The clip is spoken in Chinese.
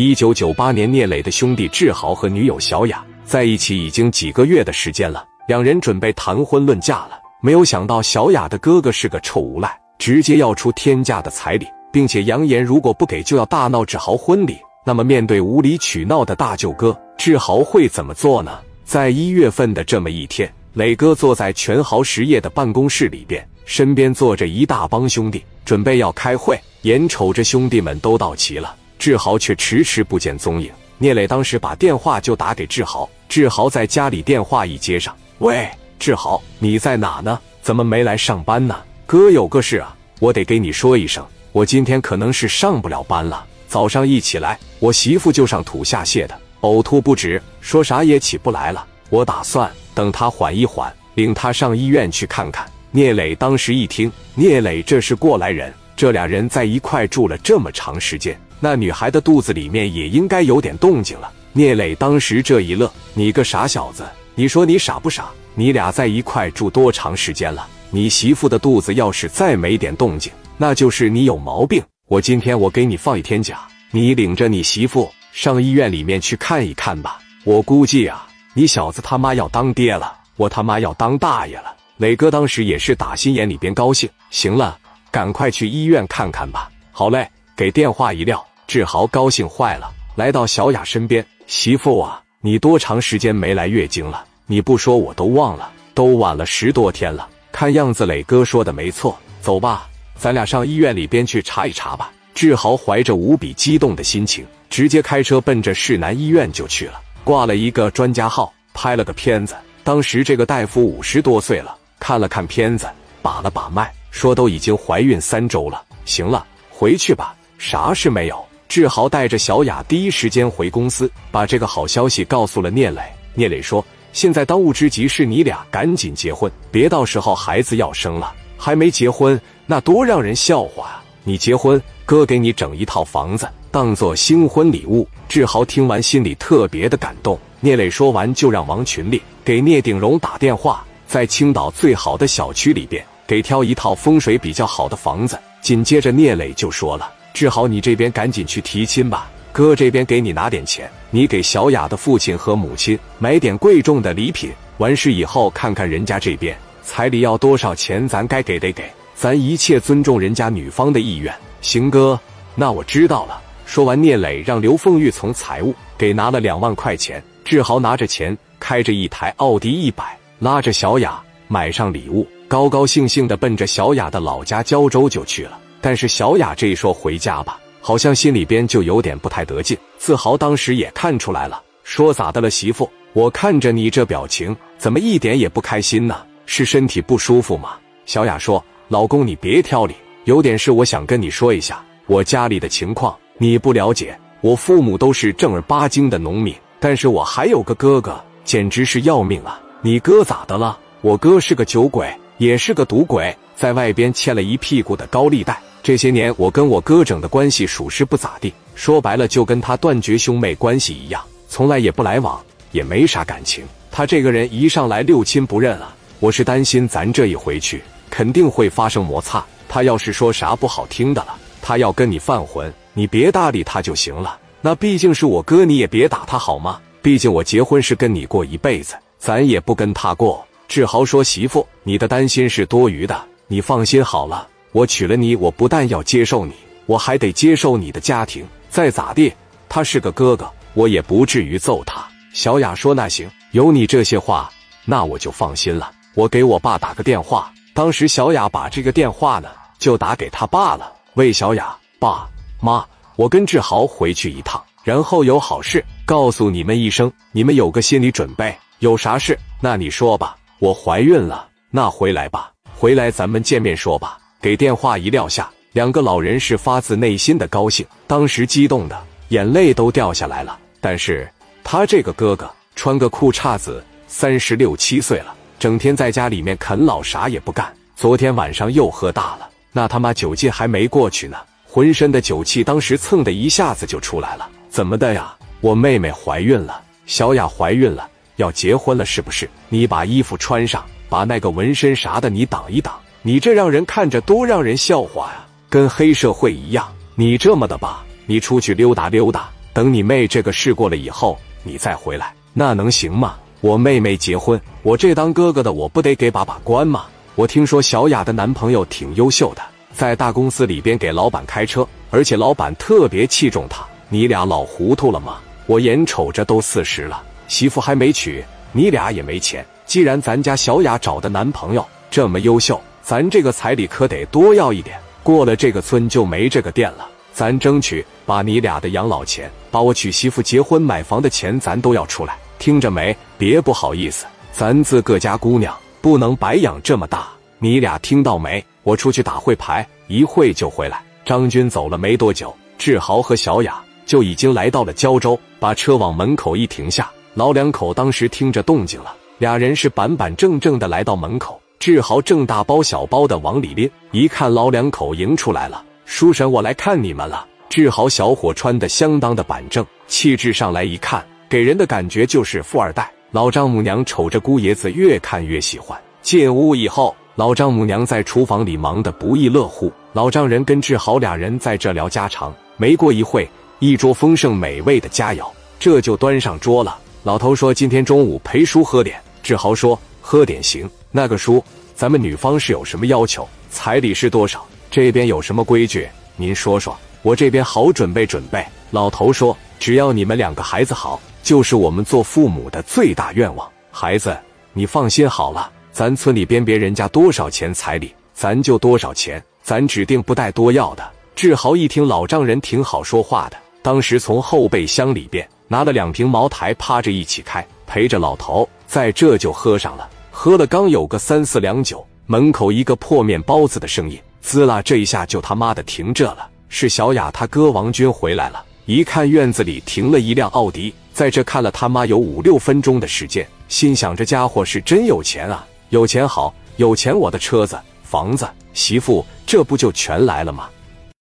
一九九八年，聂磊的兄弟志豪和女友小雅在一起已经几个月的时间了，两人准备谈婚论嫁了。没有想到，小雅的哥哥是个臭无赖，直接要出天价的彩礼，并且扬言如果不给就要大闹志豪婚礼。那么，面对无理取闹的大舅哥，志豪会怎么做呢？在一月份的这么一天，磊哥坐在全豪实业的办公室里边，身边坐着一大帮兄弟，准备要开会。眼瞅着兄弟们都到齐了。志豪却迟迟不见踪影。聂磊当时把电话就打给志豪，志豪在家里，电话一接上，喂，志豪，你在哪呢？怎么没来上班呢？哥有个事啊，我得给你说一声，我今天可能是上不了班了。早上一起来，我媳妇就上吐下泻的，呕吐不止，说啥也起不来了。我打算等她缓一缓，领她上医院去看看。聂磊当时一听，聂磊这是过来人，这俩人在一块住了这么长时间。那女孩的肚子里面也应该有点动静了。聂磊当时这一乐：“你个傻小子，你说你傻不傻？你俩在一块住多长时间了？你媳妇的肚子要是再没点动静，那就是你有毛病。我今天我给你放一天假，你领着你媳妇上医院里面去看一看吧。我估计啊，你小子他妈要当爹了，我他妈要当大爷了。”磊哥当时也是打心眼里边高兴。行了，赶快去医院看看吧。好嘞，给电话一撂。志豪高兴坏了，来到小雅身边：“媳妇啊，你多长时间没来月经了？你不说我都忘了，都晚了十多天了。看样子磊哥说的没错，走吧，咱俩上医院里边去查一查吧。”志豪怀着无比激动的心情，直接开车奔着市南医院就去了，挂了一个专家号，拍了个片子。当时这个大夫五十多岁了，看了看片子，把了把脉，说都已经怀孕三周了。行了，回去吧，啥事没有。志豪带着小雅第一时间回公司，把这个好消息告诉了聂磊。聂磊说：“现在当务之急是你俩赶紧结婚，别到时候孩子要生了还没结婚，那多让人笑话啊！你结婚，哥给你整一套房子当做新婚礼物。”志豪听完心里特别的感动。聂磊说完就让王群力给聂鼎荣打电话，在青岛最好的小区里边给挑一套风水比较好的房子。紧接着聂磊就说了。志豪，你这边赶紧去提亲吧，哥这边给你拿点钱，你给小雅的父亲和母亲买点贵重的礼品。完事以后，看看人家这边彩礼要多少钱，咱该给得给，咱一切尊重人家女方的意愿。行，哥，那我知道了。说完，聂磊让刘凤玉从财务给拿了两万块钱。志豪拿着钱，开着一台奥迪一百，拉着小雅买上礼物，高高兴兴的奔着小雅的老家胶州就去了。但是小雅这一说回家吧，好像心里边就有点不太得劲。自豪当时也看出来了，说咋的了，媳妇？我看着你这表情，怎么一点也不开心呢？是身体不舒服吗？小雅说：“老公，你别挑理，有点事我想跟你说一下。我家里的情况你不了解，我父母都是正儿八经的农民，但是我还有个哥哥，简直是要命啊！你哥咋的了？我哥是个酒鬼，也是个赌鬼，在外边欠了一屁股的高利贷。”这些年我跟我哥整的关系属实不咋地，说白了就跟他断绝兄妹关系一样，从来也不来往，也没啥感情。他这个人一上来六亲不认啊，我是担心咱这一回去肯定会发生摩擦。他要是说啥不好听的了，他要跟你犯浑，你别搭理他就行了。那毕竟是我哥，你也别打他好吗？毕竟我结婚是跟你过一辈子，咱也不跟他过。志豪说：“媳妇，你的担心是多余的，你放心好了。”我娶了你，我不但要接受你，我还得接受你的家庭。再咋地，他是个哥哥，我也不至于揍他。小雅说：“那行，有你这些话，那我就放心了。我给我爸打个电话。”当时小雅把这个电话呢，就打给他爸了。喂，小雅，爸妈，我跟志豪回去一趟，然后有好事告诉你们一声，你们有个心理准备。有啥事？那你说吧。我怀孕了，那回来吧，回来咱们见面说吧。给电话一撂下，两个老人是发自内心的高兴，当时激动的眼泪都掉下来了。但是他这个哥哥穿个裤衩子，三十六七岁了，整天在家里面啃老，啥也不干。昨天晚上又喝大了，那他妈酒劲还没过去呢，浑身的酒气当时蹭的一下子就出来了。怎么的呀？我妹妹怀孕了，小雅怀孕了，要结婚了是不是？你把衣服穿上，把那个纹身啥的你挡一挡。你这让人看着多让人笑话呀，跟黑社会一样。你这么的吧，你出去溜达溜达，等你妹这个事过了以后，你再回来，那能行吗？我妹妹结婚，我这当哥哥的，我不得给把把关吗？我听说小雅的男朋友挺优秀的，在大公司里边给老板开车，而且老板特别器重他。你俩老糊涂了吗？我眼瞅着都四十了，媳妇还没娶，你俩也没钱。既然咱家小雅找的男朋友这么优秀，咱这个彩礼可得多要一点。过了这个村就没这个店了。咱争取把你俩的养老钱，把我娶媳妇、结婚、买房的钱，咱都要出来。听着没？别不好意思，咱自个家姑娘不能白养这么大。你俩听到没？我出去打会牌，一会就回来。张军走了没多久，志豪和小雅。就已经来到了胶州，把车往门口一停下。老两口当时听着动静了，俩人是板板正正的来到门口。志豪正大包小包的往里拎，一看老两口迎出来了，叔婶，我来看你们了。志豪小伙穿的相当的板正，气质上来一看，给人的感觉就是富二代。老丈母娘瞅着姑爷子，越看越喜欢。进屋以后，老丈母娘在厨房里忙得不亦乐乎，老丈人跟志豪俩人在这聊家常。没过一会。一桌丰盛美味的佳肴，这就端上桌了。老头说：“今天中午陪叔喝点。”志豪说：“喝点行。那个叔，咱们女方是有什么要求？彩礼是多少？这边有什么规矩？您说说，我这边好准备准备。”老头说：“只要你们两个孩子好，就是我们做父母的最大愿望。孩子，你放心好了，咱村里边别人家多少钱彩礼，咱就多少钱，咱指定不带多要的。”志豪一听老丈人挺好说话的。当时从后备箱里边拿了两瓶茅台，趴着一起开，陪着老头在这就喝上了。喝了刚有个三四两酒，门口一个破面包子的声音，滋啦，这一下就他妈的停这了。是小雅他哥王军回来了，一看院子里停了一辆奥迪，在这看了他妈有五六分钟的时间，心想这家伙是真有钱啊，有钱好，有钱我的车子、房子、媳妇，这不就全来了吗？